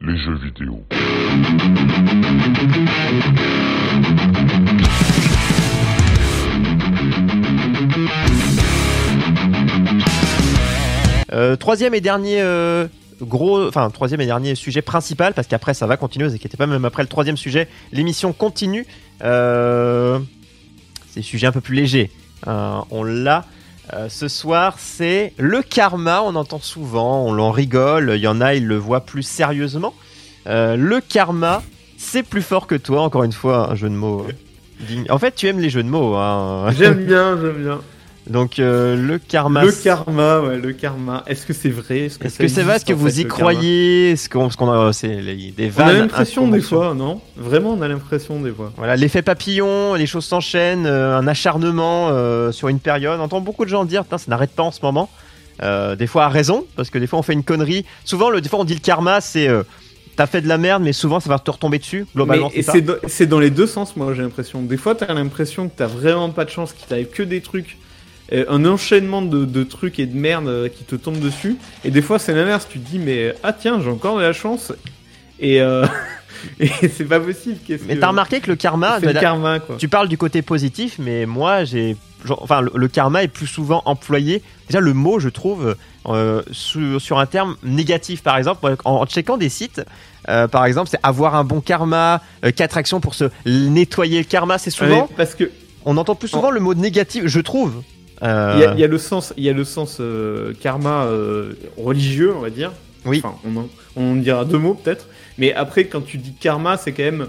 Les jeux vidéo. Euh, troisième et dernier euh, gros, enfin troisième et dernier sujet principal, parce qu'après ça va continuer, vous inquiétez pas, même après le troisième sujet, l'émission continue. Euh, c'est un sujet un peu plus léger. Euh, on l'a. Euh, ce soir, c'est le karma. On entend souvent, on l'en rigole. Il y en a, ils le voient plus sérieusement. Euh, le karma, c'est plus fort que toi. Encore une fois, un jeu de mots. digne. En fait, tu aimes les jeux de mots. Hein. J'aime bien, j'aime bien. Donc euh, le karma. Le karma, ouais, le karma. Est-ce que c'est vrai? Est-ce que c'est vrai? Est-ce que vous y croyez? Est-ce qu'on, ce qu'on a, c'est des On a vannes l'impression des fois, non? Vraiment, on a l'impression des fois. Voilà, l'effet papillon, les choses s'enchaînent, euh, un acharnement euh, sur une période. On entend beaucoup de gens dire, ça n'arrête pas en ce moment. Des fois à raison, parce que des fois on fait une connerie. Souvent, le, des fois on dit le karma, c'est t'as fait de la merde, mais souvent ça va te retomber dessus. Globalement, Mais c'est dans, dans les deux sens, moi, j'ai l'impression. Des fois, t'as l'impression que t'as vraiment pas de chance, qu'il t'arrive que des trucs, un enchaînement de, de trucs et de merde euh, qui te tombent dessus. Et des fois, c'est l'inverse. Tu te dis, mais ah tiens, j'ai encore de la chance. Et, euh, et c'est pas possible. Mais que- t'as remarqué que le karma, c'est le karma, quoi. tu parles du côté positif, mais moi j'ai, enfin le, le karma est plus souvent employé. Déjà le mot, je trouve, euh, sur, sur un terme négatif. Par exemple, en, en checkant des sites, euh, par exemple, c'est avoir un bon karma, euh, quatre actions pour se nettoyer le karma. C'est souvent, parce que on entend plus souvent le mot négatif, je trouve. Euh, il y, a- il y a le sens, il y a le sens euh, karma euh, religieux, on va dire. Oui. Enfin, on en, on en dira deux mots peut-être. Mais après, quand tu dis karma, c'est quand même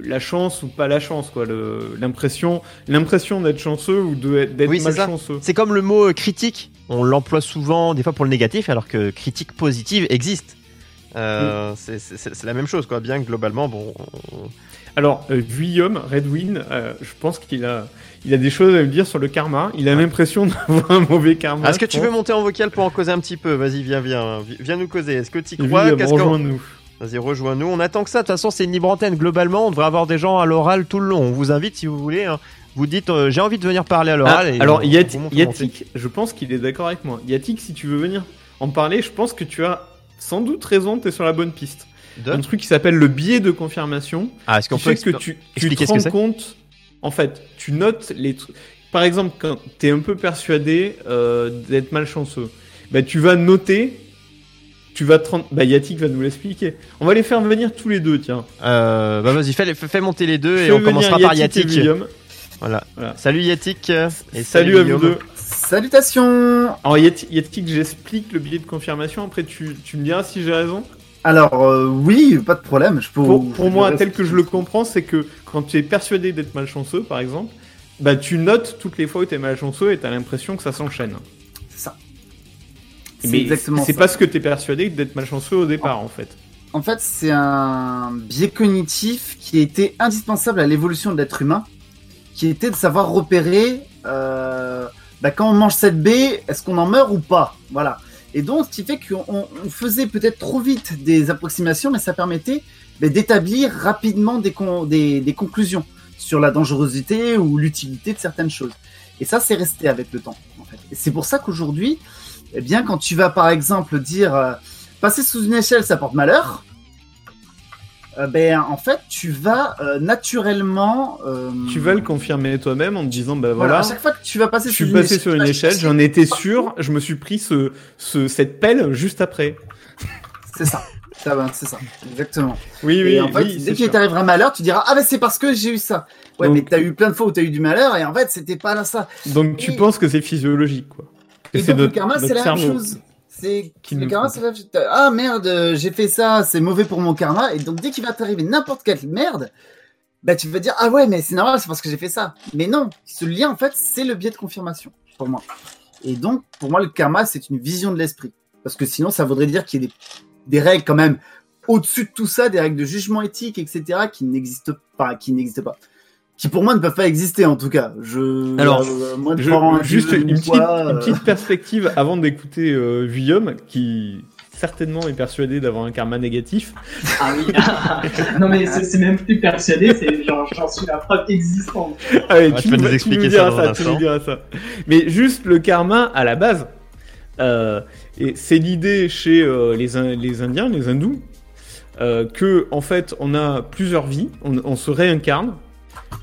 la chance ou pas la chance, quoi. L'impression, l'impression d'être chanceux ou d'être Oui, malchanceux. C'est comme le mot critique. On l'emploie souvent, des fois pour le négatif, alors que critique positive existe. C'est- la même chose, quoi. Bien que globalement, bon. on- Alors, euh, Guillaume Redwin, euh, je pense qu'il a, il a des choses à me dire sur le karma. Il a l'impression d'avoir un mauvais karma. Ah, Est-ce que tu veux monter en vocal pour en causer un petit peu? Vas-y, viens, viens, vi- viens nous causer. Est-ce que tu crois qu'on- rejoins-nous. Vas-y, rejoins-nous. On attend que ça. De toute façon, c'est une libre antenne. Globalement, on devrait avoir des gens à l'oral tout le long. On vous invite si vous voulez. hein. Vous dites, euh, j'ai envie de venir parler à Ah, l'oral. et alors. Yatik, je pense qu'il est d'accord avec moi. Yatik, si tu veux venir en parler, je pense que tu as sans doute raison, tu es sur la bonne piste. De Un truc qui s'appelle le biais de confirmation, Ah, est-ce qu'on peut fait que tu, tu te ce que rends compte, en fait, tu notes les trucs. Par exemple, quand tu es un peu persuadé euh, d'être malchanceux, bah, tu vas noter, tu vas te rendre... Bah, Yatik va nous l'expliquer. On va les faire venir tous les deux, tiens. Euh, Bah, vas-y, fais, fais- fais monter les deux et on commencera par Yatik et Yatik. Guillaume. Voilà. Voilà. Salut Yatik. Et Salut, à vous deux. Salutations Alors Yatik, Yatik, j'explique le biais de confirmation, après tu, tu me diras si j'ai raison. Alors, euh, oui, pas de problème. Je peux Pour, vous- pour je moi, tel que je le comprends, c'est que quand tu es persuadé d'être malchanceux, par exemple, bah tu notes toutes les fois où tu es malchanceux et tu as l'impression que ça s'enchaîne. C'est ça. C'est Mais exactement c'est parce que tu es persuadé d'être malchanceux au départ, en fait. En fait, c'est un biais cognitif qui était indispensable à l'évolution de l'être humain, qui était de savoir repérer euh, bah, quand on mange cette baie, est-ce qu'on en meurt ou pas? Voilà. Et donc, ce qui fait qu'on on- on faisait peut-être trop vite des approximations, mais ça permettait bah, d'établir rapidement des, con- des, des conclusions sur la dangerosité ou l'utilité de certaines choses. Et ça, c'est resté avec le temps. En c'est pour ça qu'aujourd'hui, eh bien, quand tu vas par exemple dire euh, passer sous une échelle, ça porte malheur, euh, ben en fait, tu vas euh, naturellement. euh, Tu vas le confirmer toi-même en te disant, bah voilà, voilà, à chaque fois que tu vas passer je sous suis une passé sur une échelle, j'en étais sûr, je me suis pris ce, ce, cette pelle juste après. C'est ça. Ça va, c'est ça, exactement. Oui, oui, et en fait, oui, dès qu'il t'arrivera malheur, tu diras ah ben c'est parce que j'ai eu ça. Ouais, Donc- mais t'as eu plein de fois où t'as eu du malheur et en fait c'était pas là ça. Donc tu penses que c'est physiologique, quoi. Que Et donc le karma c'est la même chose. C'est la même. Ah merde, euh, j'ai fait ça, c'est mauvais pour mon karma et donc dès qu'il va t'arriver n'importe quelle merde, bah tu vas dire ah ouais mais c'est normal c'est parce que j'ai fait ça. Mais non, ce lien en fait c'est le biais de confirmation pour moi. Et donc pour moi le karma c'est une vision de l'esprit parce que sinon ça voudrait dire qu'il y a des, des règles quand même au-dessus de tout ça des règles de jugement éthique, etc., qui n'existent pas, qui n'existent pas. Qui pour moi ne peuvent pas exister en tout cas. Je, Alors, euh, moi, Je- juste une petite, une euh, petite perspective avant d'écouter euh, Guillaume, qui certainement est persuadé d'avoir un karma négatif. Ah oui. non mais c'est même plus persuadé, c'est genre j'en suis la preuve existante. Allez, Ah, tu peux nous expliquer ça dans un tu nous instant. diras ça. Mais juste le karma à la base, euh, c'est l'idée chez euh, les, In- les Indiens, les hindous, euh, que en fait on a plusieurs vies, on, on se réincarne,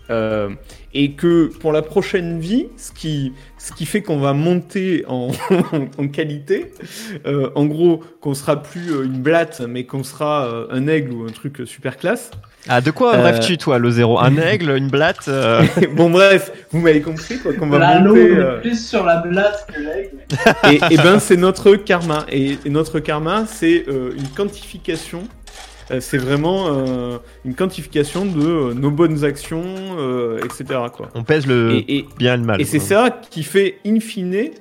euh, et que pour la prochaine vie, ce qui, ce qui fait qu'on va monter en, en qualité, euh, en gros qu'on sera plus euh, une blatte, mais qu'on sera un aigle ou un truc super classe. Ah, de quoi Euh, rêves-tu, toi, le zéro Un aigle, une blatte euh, bon bref, vous m'avez compris quoi, qu'on va L'anneau monter. est euh, plus sur la blatte que l'aigle. et, et ben c'est notre karma. Et, et notre karma, c'est euh, une quantification. Euh, c'est vraiment euh, une quantification de euh, nos bonnes actions, euh, etc. Quoi. On pèse le Et, et- bien et le mal. et c'est ça qui fait, in fine,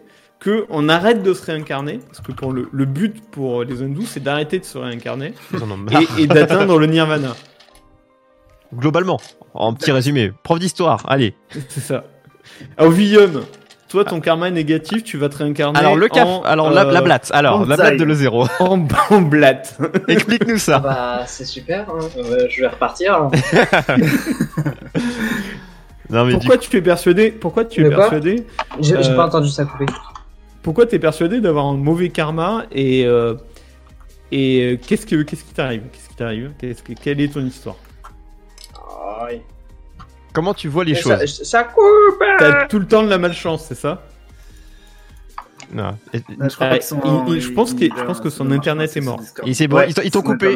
que on arrête de se réincarner. Parce que pour le, le but pour les hindous, c'est d'arrêter de se réincarner et, d'atteindre le nirvana. Globalement, en petit résumé, prof d'histoire, allez. C'est ça. Alors, Guillaume, toi, ton karma est négatif, tu vas te réincarner. Alors, le caf, en, alors la, euh, la blatte, alors la blatte de le zéro. En, en blatte. Explique-nous Ah ça. bah c'est super, hein. Euh, je vais repartir. hein. Non, mais du Pourquoi tu es persuadé Pourquoi tu es persuadé J'ai j'ai Euh, pas entendu ça couper. Pourquoi tu es persuadé d'avoir un mauvais karma et euh, et euh, qu'est-ce que qu'est-ce qui t'arrive? Qu'est-ce qui t'arrive? Qu'est-ce que quelle est ton histoire? Ah oui. Comment tu vois les Mais choses ça, ça coupe hein. T'as tout le temps de la malchance, c'est ça? Non. Et- bah, je crois Euh, pas que son- il- il- je pense qu'il- il- je pense que son internet est mort. Ils t'ont- coupé.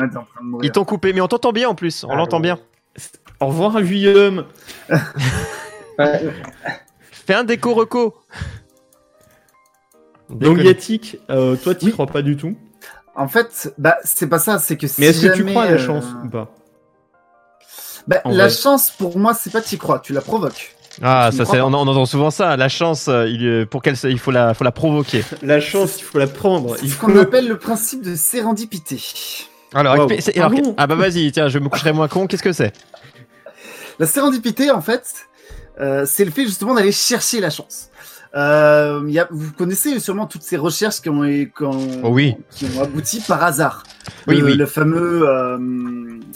Ils t'ont coupé, mais on t'entend bien en plus. On Ah, l'entend ouais. bien. Au revoir Guillaume. Ouais. Fais un déco reco. Donc. Yatik, euh, toi tu Oui. crois pas du tout? En fait, bah, c'est pas ça, c'est que si Mais est-ce que tu crois à la euh, chance ou pas? Bah, La vrai chance, pour moi, c'est pas tu y crois, tu la provoques. Ah, Tu ça, c'est- on, on entend souvent ça. La chance, euh, il, euh, pour qu'elle, se- il faut la, faut la provoquer. La chance, il faut la prendre. C'est Il ce faut. qu'on appelle le principe de sérendipité. Alors, Wow. expli- c'est- Ah alors, ah bah vas-y, tiens, je me coucherai moins con. Qu'est-ce que c'est? La sérendipité, en fait, euh, c'est le fait justement d'aller chercher la chance. Euh, il y a, vous connaissez sûrement toutes ces recherches qui ont, qui ont, Oh oui. qui ont abouti par hasard. Oui, le, oui. le fameux, euh,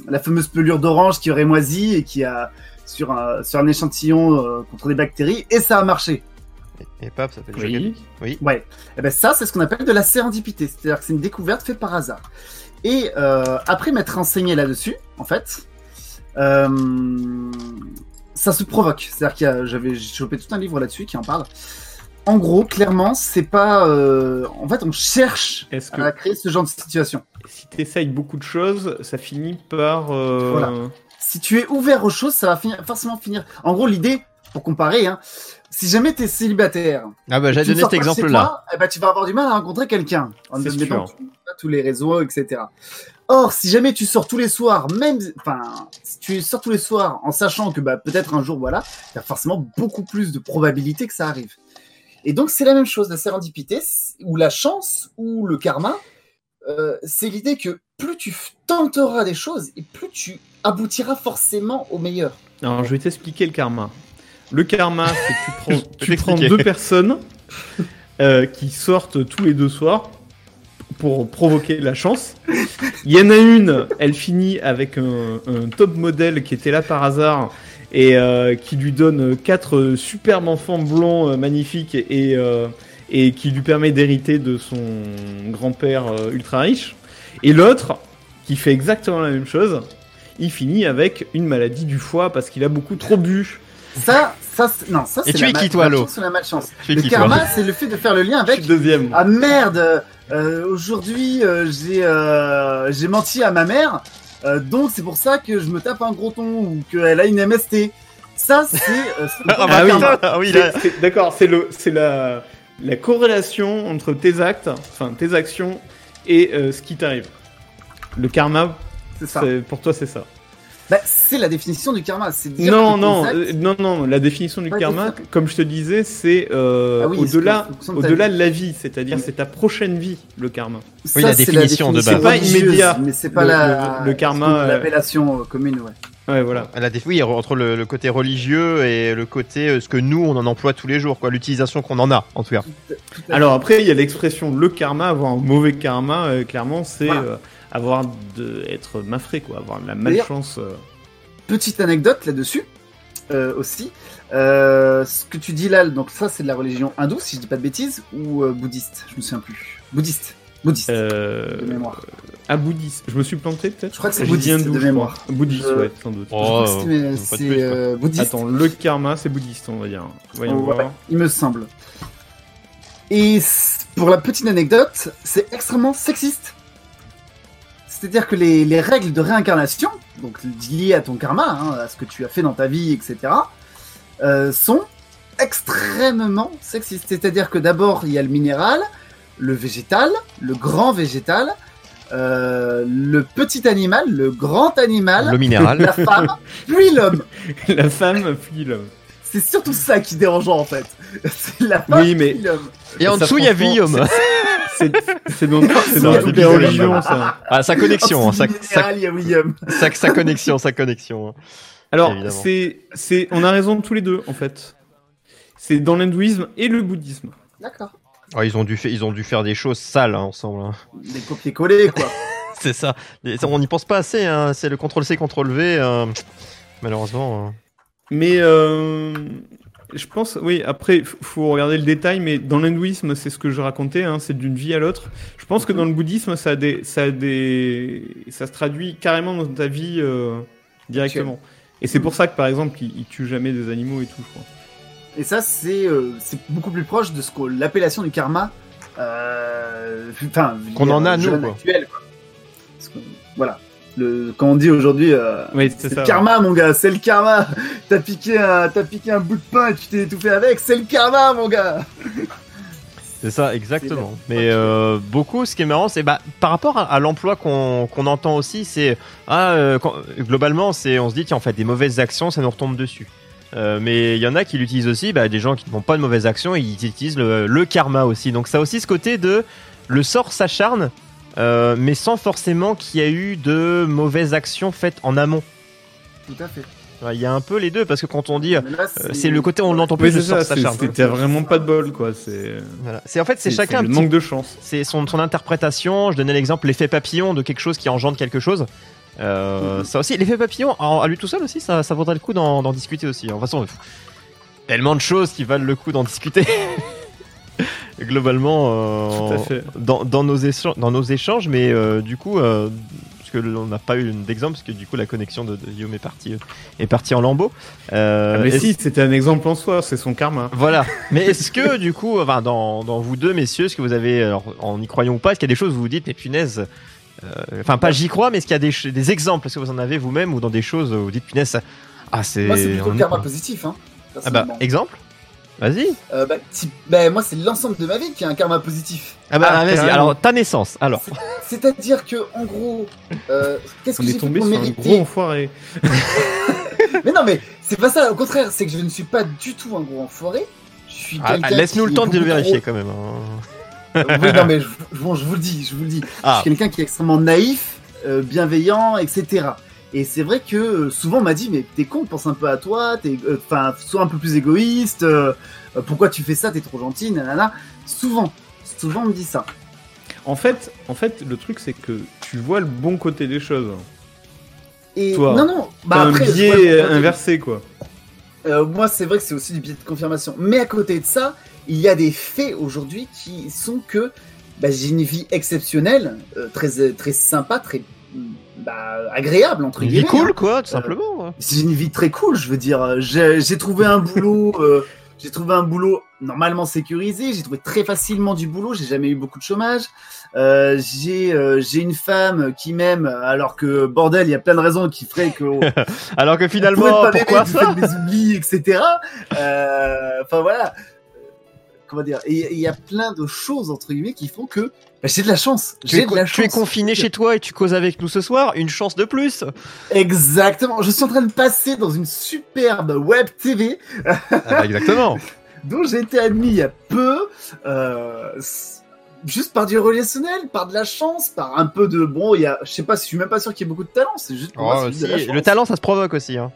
la fameuse pelure d'orange qui aurait moisi et qui a sur un, sur un échantillon euh, contre des bactéries et ça a marché. Et paf, ça fait le Oui. Oui. Ouais. Et ben ça, c'est ce qu'on appelle de la sérendipité. C'est-à-dire que c'est une découverte faite par hasard. Et euh, après m'être renseigné là-dessus, en fait, euh, ça se provoque. C'est-à-dire a, j'avais chopé tout un livre là-dessus qui en parle. En gros, clairement, c'est pas. euh, en fait, on cherche Est-ce que à créer ce genre de situation. si t'essayes beaucoup de choses, ça finit par. euh, Voilà. Si tu es ouvert aux choses, ça va finir, forcément finir. En gros, l'idée, pour comparer, hein, si jamais tu es célibataire, Ah bah, j'ai tu donné cet exemple-là. toi, eh ben, tu vas avoir du mal à rencontrer quelqu'un. En C'est sûr. que tu n'as pas tous les réseaux, etc. Or, si jamais tu sors tous les soirs, même, enfin, si tu sors tous les soirs en sachant que bah, peut-être un jour, voilà, il y a forcément beaucoup plus de probabilité que ça arrive. Et donc, c'est la même chose, la sérendipité, ou la chance, ou le karma, euh, c'est l'idée que plus tu tenteras des choses, et plus tu aboutiras forcément au meilleur. Alors, je vais t'expliquer le karma. Le karma, c'est que tu prends, tu deux personnes euh, qui sortent tous les deux soirs pour provoquer la chance. Il y en a une, elle finit avec un, un top modèle qui était là par hasard et euh, qui lui donne quatre superbes enfants blonds euh, magnifiques et, euh, et qui lui permet d'hériter de son grand-père euh, ultra riche. Et l'autre, qui fait exactement la même chose, il finit avec une maladie du foie parce qu'il a beaucoup trop bu. Ça, ça, non, ça Et c'est tu la, es qui, ma- toi, la Lo chance ou la malchance. Tu es Le karma, c'est le fait de faire le lien avec deuxième. Ah merde euh, Aujourd'hui, euh, j'ai euh, j'ai menti à ma mère, euh, donc c'est pour ça que je me tape un gros ton ou qu'elle a une MST. Ça, c'est. euh, Ah bah le oui, karma. ah oui, là. D'accord, c'est le, c'est la, la corrélation entre tes actes, enfin tes actions et euh, ce qui t'arrive. Le karma, C'est ça. pour toi, c'est ça. Bah, c'est la définition du karma. C'est Non, non, euh, non, non. La définition du Ouais, karma, comme je te disais, c'est euh, Ah oui, au-delà, au-delà de la vie, c'est-à-dire c'est ta prochaine vie, le karma. Oui, ça, la c'est définition de base. C'est pas immédiat. mais c'est pas Le- la le- le karma, L'appellation euh, commune, ouais. Ouais, voilà. Elle a des- oui, entre le, le côté religieux et le côté euh, ce que nous on en emploie tous les jours, quoi, l'utilisation qu'on en a, en tout cas. Tout Alors après, il y a l'expression le karma, avoir un mauvais karma, euh, clairement, c'est Voilà. euh, avoir de être mafré, quoi, avoir de la malchance. euh. Petite anecdote là-dessus euh, aussi. Euh, ce que tu dis là, donc ça c'est de la religion hindoue, si je dis pas de bêtises, ou euh, bouddhiste, je me souviens plus. Bouddhiste. Bouddhiste. Euh, De mémoire. Ah, bouddhiste. Je me suis planté peut-être? Je crois que c'est bouddhiste, hindou, de je mémoire. crois. Bouddhiste, Je- ouais, sans doute. Oh, c'est- euh, bouddhiste. Attends, le karma, c'est bouddhiste, on va dire. Voyons voir. il me semble. Et pour la petite anecdote, c'est extrêmement sexiste. C'est-à-dire que les, les règles de réincarnation, donc liées à ton karma, hein, à ce que tu as fait dans ta vie, etc., euh, sont extrêmement sexistes. C'est-à-dire que d'abord, il y a le minéral, le végétal, le grand végétal, euh, le petit animal, le grand animal, Le minéral. la femme, puis l'homme. La femme, puis l'homme. C'est surtout ça qui est dérangeant en fait. C'est la femme, Oui, mais- puis l'homme. Et en dessous, il y a franchement, Guillaume. C'est c'est dans, c'est dans toutes les religions, ça. Ah, sa connexion, hein, En sa, sa, minéral, il y a William. sa, sa connexion, sa connexion. hein. Alors, c'est, c'est, on a raison tous les deux, en fait. C'est dans l'hindouisme et le bouddhisme. D'accord. Oh, ils, ont dû ils ont dû faire des choses sales hein, ensemble. hein. Des copier-coller quoi. C'est ça. On n'y pense pas assez. Hein. C'est le CTRL-C, CTRL-V. euh, malheureusement. euh. Mais euh, je pense, oui, après, il faut regarder le détail, mais dans l'hindouisme, c'est ce que je racontais, hein, c'est d'une vie à l'autre. Je pense que dans le bouddhisme, ça, a des, ça, a des, ça se traduit carrément dans ta vie euh, directement. Et c'est pour ça que, par exemple, ils, ils tuent jamais des animaux et tout, je crois. Et ça, c'est euh, c'est beaucoup plus proche de ce que l'appellation du karma. euh, Enfin, Qu'on en a, nous, quoi. actuel, quoi. Parce que, voilà. Le, quand on dit aujourd'hui, euh, Oui, c'est le ça. karma, mon gars, c'est le karma. T'as piqué, un, t'as piqué un bout de pain et tu t'es étouffé avec, c'est le karma, mon gars. C'est ça, exactement. Mais euh, beaucoup, ce qui est marrant, c'est bah, par rapport à, à l'emploi qu'on qu'on entend aussi, c'est ah, euh, quand- globalement, c'est on se dit tiens, on fait des mauvaises actions, ça nous retombe dessus. Euh, mais il y en a qui l'utilisent aussi, bah, des gens qui ne font pas de mauvaises actions, ils utilisent le, le karma aussi. Donc ça a aussi ce côté de le sort s'acharne, euh, mais sans forcément qu'il y ait eu de mauvaises actions faites en amont. Tout à fait. Ouais, Il y a un peu les deux, parce que quand on dit euh, c'est le côté on l'entend plus, ça, t'as vraiment pas de bol, quoi. C'est Voilà. En fait c'est chacun un le petit manque de chance. c'est son, son interprétation. Je donnais l'exemple l'effet papillon de quelque chose qui engendre quelque chose. Euh. Ça aussi, l'effet papillon, en- à lui tout seul aussi, ça, ça vaudrait le coup d'en discuter aussi. De toute façon, tellement de choses qui valent le coup d'en discuter. Globalement, euh, Tout à fait. Dans, dans nos échanges, dans nos échanges, mais euh, du coup, euh, parce que l'on n'a pas eu d'exemple, parce que du coup la connexion de, de Guillaume est partie, est partie en lambeaux. Euh, Ah, mais si, c'était un exemple en soi, c'est son karma. voilà. Mais est-ce que, du coup, enfin, dans, dans vous deux, messieurs, est-ce que vous avez, alors, en y croyant ou pas, est-ce qu'il y a des choses où vous vous dites, mais punaise, euh, enfin, pas j'y crois, mais est-ce qu'il y a des, exemples? Est-ce que vous en avez vous-même ou dans des choses où vous dites, punaise, ça- ah, c'est. Moi, c'est plutôt on le est- karma positif. Hein, Ah bah, exemple? Vas-y. Euh, bah, type- bah, moi, c'est l'ensemble de ma vie qui a un karma positif. Ah bah, Ah, vas-y. Alors, ta naissance, alors. C'est-à-dire que, en gros, euh, qu'est-ce que On j'ai est fait tombé pour sur un mériter gros enfoiré. Mais non, mais c'est pas ça. Au contraire, c'est que je ne suis pas du tout un gros enfoiré. Je suis Ah. Laisse-nous le temps de le vérifier trop- quand même. hein. Euh, oui, non, mais je, je- bon, je vous le dis, je vous le dis. Ah. Je suis quelqu'un qui est extrêmement naïf, euh, bienveillant, etc. Et c'est vrai que euh, souvent on m'a dit, mais t'es con, pense un peu à toi, t'es, euh, enfin, sois un peu plus égoïste. euh, pourquoi tu fais ça T'es trop gentil, nanana. Souvent, souvent on me dit ça. En fait, en fait, le truc, c'est que tu vois le bon côté des choses. Et Toi, non, non. Bah après, un biais côté- inversé, quoi. Euh, moi, c'est vrai que c'est aussi du biais de confirmation. Mais à côté de ça, il y a des faits aujourd'hui qui sont que bah, j'ai une vie exceptionnelle, euh, très, très sympa, très bah, agréable, entre Une guillemets. vie cool, hein. quoi, tout simplement. ouais. C'est une vie très cool, je veux dire. J'ai trouvé un boulot, euh, j'ai trouvé un boulot normalement sécurisé. J'ai trouvé très facilement du boulot. J'ai jamais eu beaucoup de chômage. Euh, j'ai euh, j'ai une femme qui m'aime, alors que bordel, il y a plein de raisons qui feraient que Alors que finalement, pourquoi ça des oublis, etc. Euh, Enfin voilà. Comment dire, et il y a plein de choses entre guillemets qui font que bah, j'ai de la chance. Tu es, J'ai de la tu es chance. confiné chez toi et tu causes avec nous ce soir, une chance de plus. Exactement. Je suis en train de passer dans une superbe web TV Ah bah, exactement. dont j'ai été admis il y a peu. Euh, Juste par du relationnel, par de la chance, par un peu de bon, il y a, je sais pas, je suis même pas sûr qu'il y ait beaucoup de talent, c'est juste pour moi, Oh, c'est juste de la si, chance. le talent, ça se provoque aussi. Hein.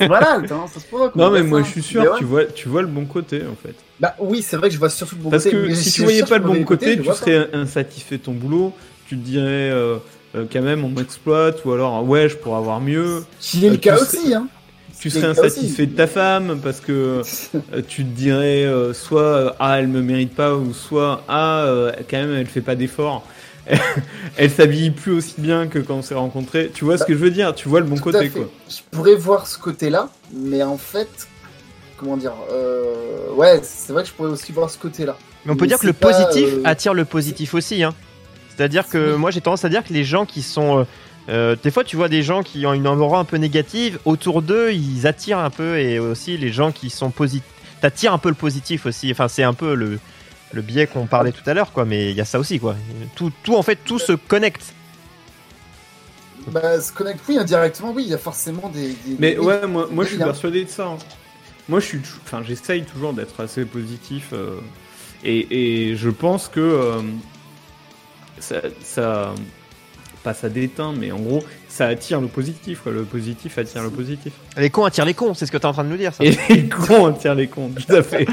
Voilà, le talent, ça se provoque. Non, on mais moi, ça. je suis sûr, ouais. tu vois, tu vois le bon côté, en fait. Bah oui, c'est vrai que je vois surtout le bon Parce côté. que mais si tu voyais pas le bon côté, tu serais insatisfait de ton boulot, tu te dirais euh, euh, quand même on m'exploite, ou alors ouais, je pourrais avoir mieux. Qui est le Euh, cas tu aussi, hein. Tu serais le cas insatisfait de ta femme parce que tu te dirais soit ah elle me mérite pas ou soit ah quand même elle fait pas d'efforts. elle s'habille plus aussi bien que quand on s'est rencontrés. Tu vois ce que je veux dire? Tu vois le bon Tout à côté fait. quoi. Je pourrais voir ce côté-là, mais en fait, comment dire, euh, ouais, c'est vrai que je pourrais aussi voir ce côté-là. Mais on peut Mais dire que le pas, positif euh, attire le positif aussi. Hein. C'est-à-dire que moi j'ai tendance à dire que les gens qui sont... euh, des fois tu vois des gens qui ont une aura un peu négative, autour d'eux ils attirent un peu et aussi les gens qui sont positifs... T'attires un peu le positif aussi. Enfin c'est un peu le, le biais qu'on parlait tout à l'heure quoi, mais il y a ça aussi quoi. Tout, tout en fait tout se connecte. Bah, se connecte, oui, indirectement, oui, il y a forcément des. des- Mais ouais, moi, moi je suis persuadé de ça. hein. Moi, je suis, enfin, j'essaye toujours d'être assez positif euh, et, et je pense que euh, ça, ça, pas ça déteint, mais en gros, ça attire le positif. Quoi. Le positif attire le positif. Les cons attirent les cons, c'est ce que t'es en train de nous dire ça. Et les cons attirent les cons. Tout à fait.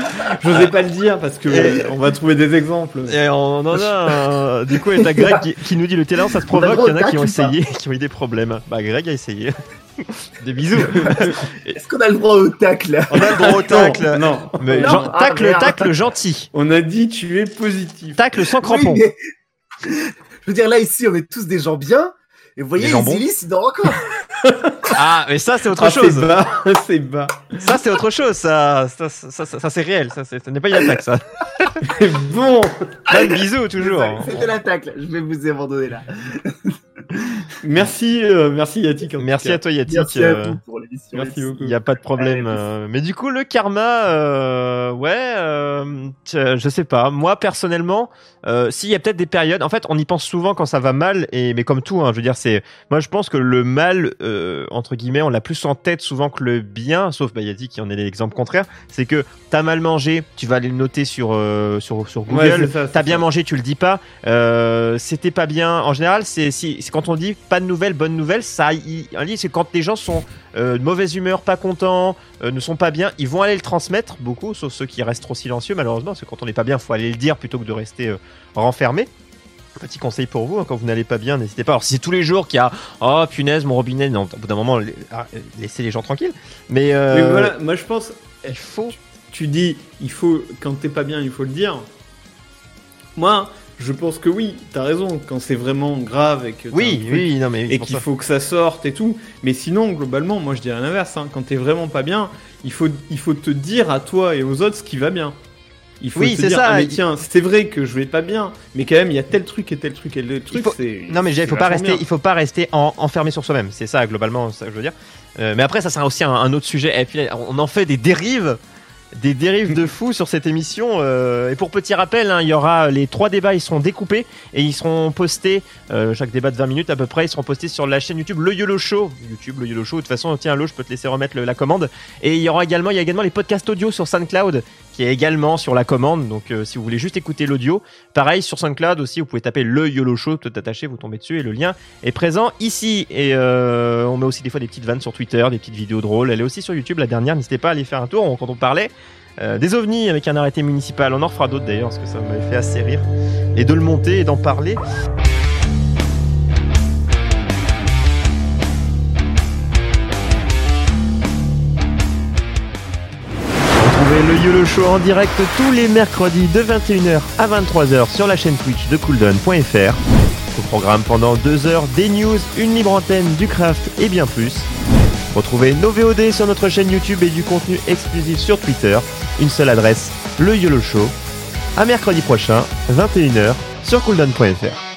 J'osais pas le dire parce que Et- on va trouver des exemples. Et on en a un. Du coup, et t'as Greg qui, qui nous dit le talent, ça se provoque. Il y en a qui ont essayé, qui ont eu des problèmes. Bah, Greg a essayé. des bisous. Est-ce qu'on a le droit au tacle? Là On a le droit au tacle. Non, Mais Non. gen- Ah, tacle, merde. tacle gentil. on a dit tu es positif. Tacle sans crampon. Oui, mais- Je veux dire, là, ici, on est tous des gens bien. Et vous voyez. Isilis, il dort encore. Ah, mais ça, c'est autre Ah, chose. C'est bas, c'est bas. Ça, c'est autre chose. Ça, ça, ça, ça, ça, c'est réel. Ça, c'est- ce n'est pas une attaque, ça. bon. Pas de bisous, toujours. C'était la tacle. Je vais vous abandonner là. Merci, euh, merci Yatik. Merci à toi, Yatik. Merci euh, à vous pour l'émission. Merci beaucoup. Il n'y a pas de problème. Euh, mais du coup, le karma, euh, ouais, euh, tch- je sais pas. Moi, personnellement, euh, s'il y a peut-être des périodes, en fait, on y pense souvent quand ça va mal, et mais comme tout, hein, je veux dire, c'est, moi, je pense que le mal, euh, entre guillemets, on l'a plus en tête souvent que le bien, sauf Bayati qui en est l'exemple contraire. C'est que t'as mal mangé, tu vas aller le noter sur euh, sur sur Google. Ouais, T'as bien ça. mangé, tu le dis pas. Euh, C'était pas bien. En général, c'est si, c'est quand on dit pas de nouvelles, bonnes nouvelles, ça, il- un livre, c'est quand les gens sont euh, de mauvaise humeur, pas contents, euh, ne sont pas bien, ils vont aller le transmettre, beaucoup, sauf ceux qui restent trop silencieux, malheureusement, parce que quand on n'est pas bien, faut aller le dire plutôt que de rester euh, renfermé. Petit conseil pour vous, hein, quand vous n'allez pas bien, n'hésitez pas. Alors, si c'est tous les jours qu'il y a Oh punaise, mon robinet, non, au bout d'un moment, ah, laissez les gens tranquilles. Mais, Mais voilà, moi je pense, il faut. tu dis, il faut, quand t'es pas bien, il faut le dire. Moi, je pense que oui, t'as raison, quand c'est vraiment grave et que Oui, un truc oui, non, mais. c'est et qu'il faut que ça sorte et tout. Mais sinon, globalement, moi je dirais l'inverse. Hein. Quand t'es vraiment pas bien, il faut, il faut te dire à toi et aux autres ce qui va bien. Il faut Oui, te c'est dire, ça, ah, mais tiens, c'est vrai que je vais pas bien, mais quand même, il y a tel truc et tel truc et tel truc. faut- Non mais il faut pas rester, bien. il faut pas rester en- enfermé sur soi-même. C'est ça globalement, ça que je veux dire. Euh, mais après ça sera aussi un, un autre sujet. Et puis on en fait des dérives, des dérives de fou sur cette émission. euh, et pour petit rappel, hein, il y aura les trois débats, ils seront découpés et ils seront postés. euh, chaque débat de 20 minutes à peu près, ils seront postés sur la chaîne YouTube Le YOLO Show. YouTube Le YOLO Show. De toute façon, tiens, Lo, je peux te laisser remettre la commande. Et il y aura également les podcasts audio sur SoundCloud qui est également sur la commande. Donc euh, si vous voulez juste écouter l'audio, pareil sur SoundCloud aussi, vous pouvez taper le YOLO Show, tout attaché, vous tombez dessus et le lien est présent ici. Et euh, on met aussi des fois des petites vannes sur Twitter, des petites vidéos drôles. Elle est aussi sur YouTube, la dernière. N'hésitez pas à aller faire un tour quand on parlait. euh, des ovnis avec un arrêté municipal, on en refera d'autres d'ailleurs parce que ça m'avait fait assez rire et de le monter et d'en parler. Le YOLO Show en direct tous les mercredis de 21h à 23h sur la chaîne Twitch de cooldown.fr. Au programme pendant 2 heures, des news, une libre antenne, du craft et bien plus. Retrouvez nos VOD sur notre chaîne YouTube et du contenu exclusif sur Twitter. Une seule adresse, le YOLO Show. À mercredi prochain, 21h sur cooldown.fr.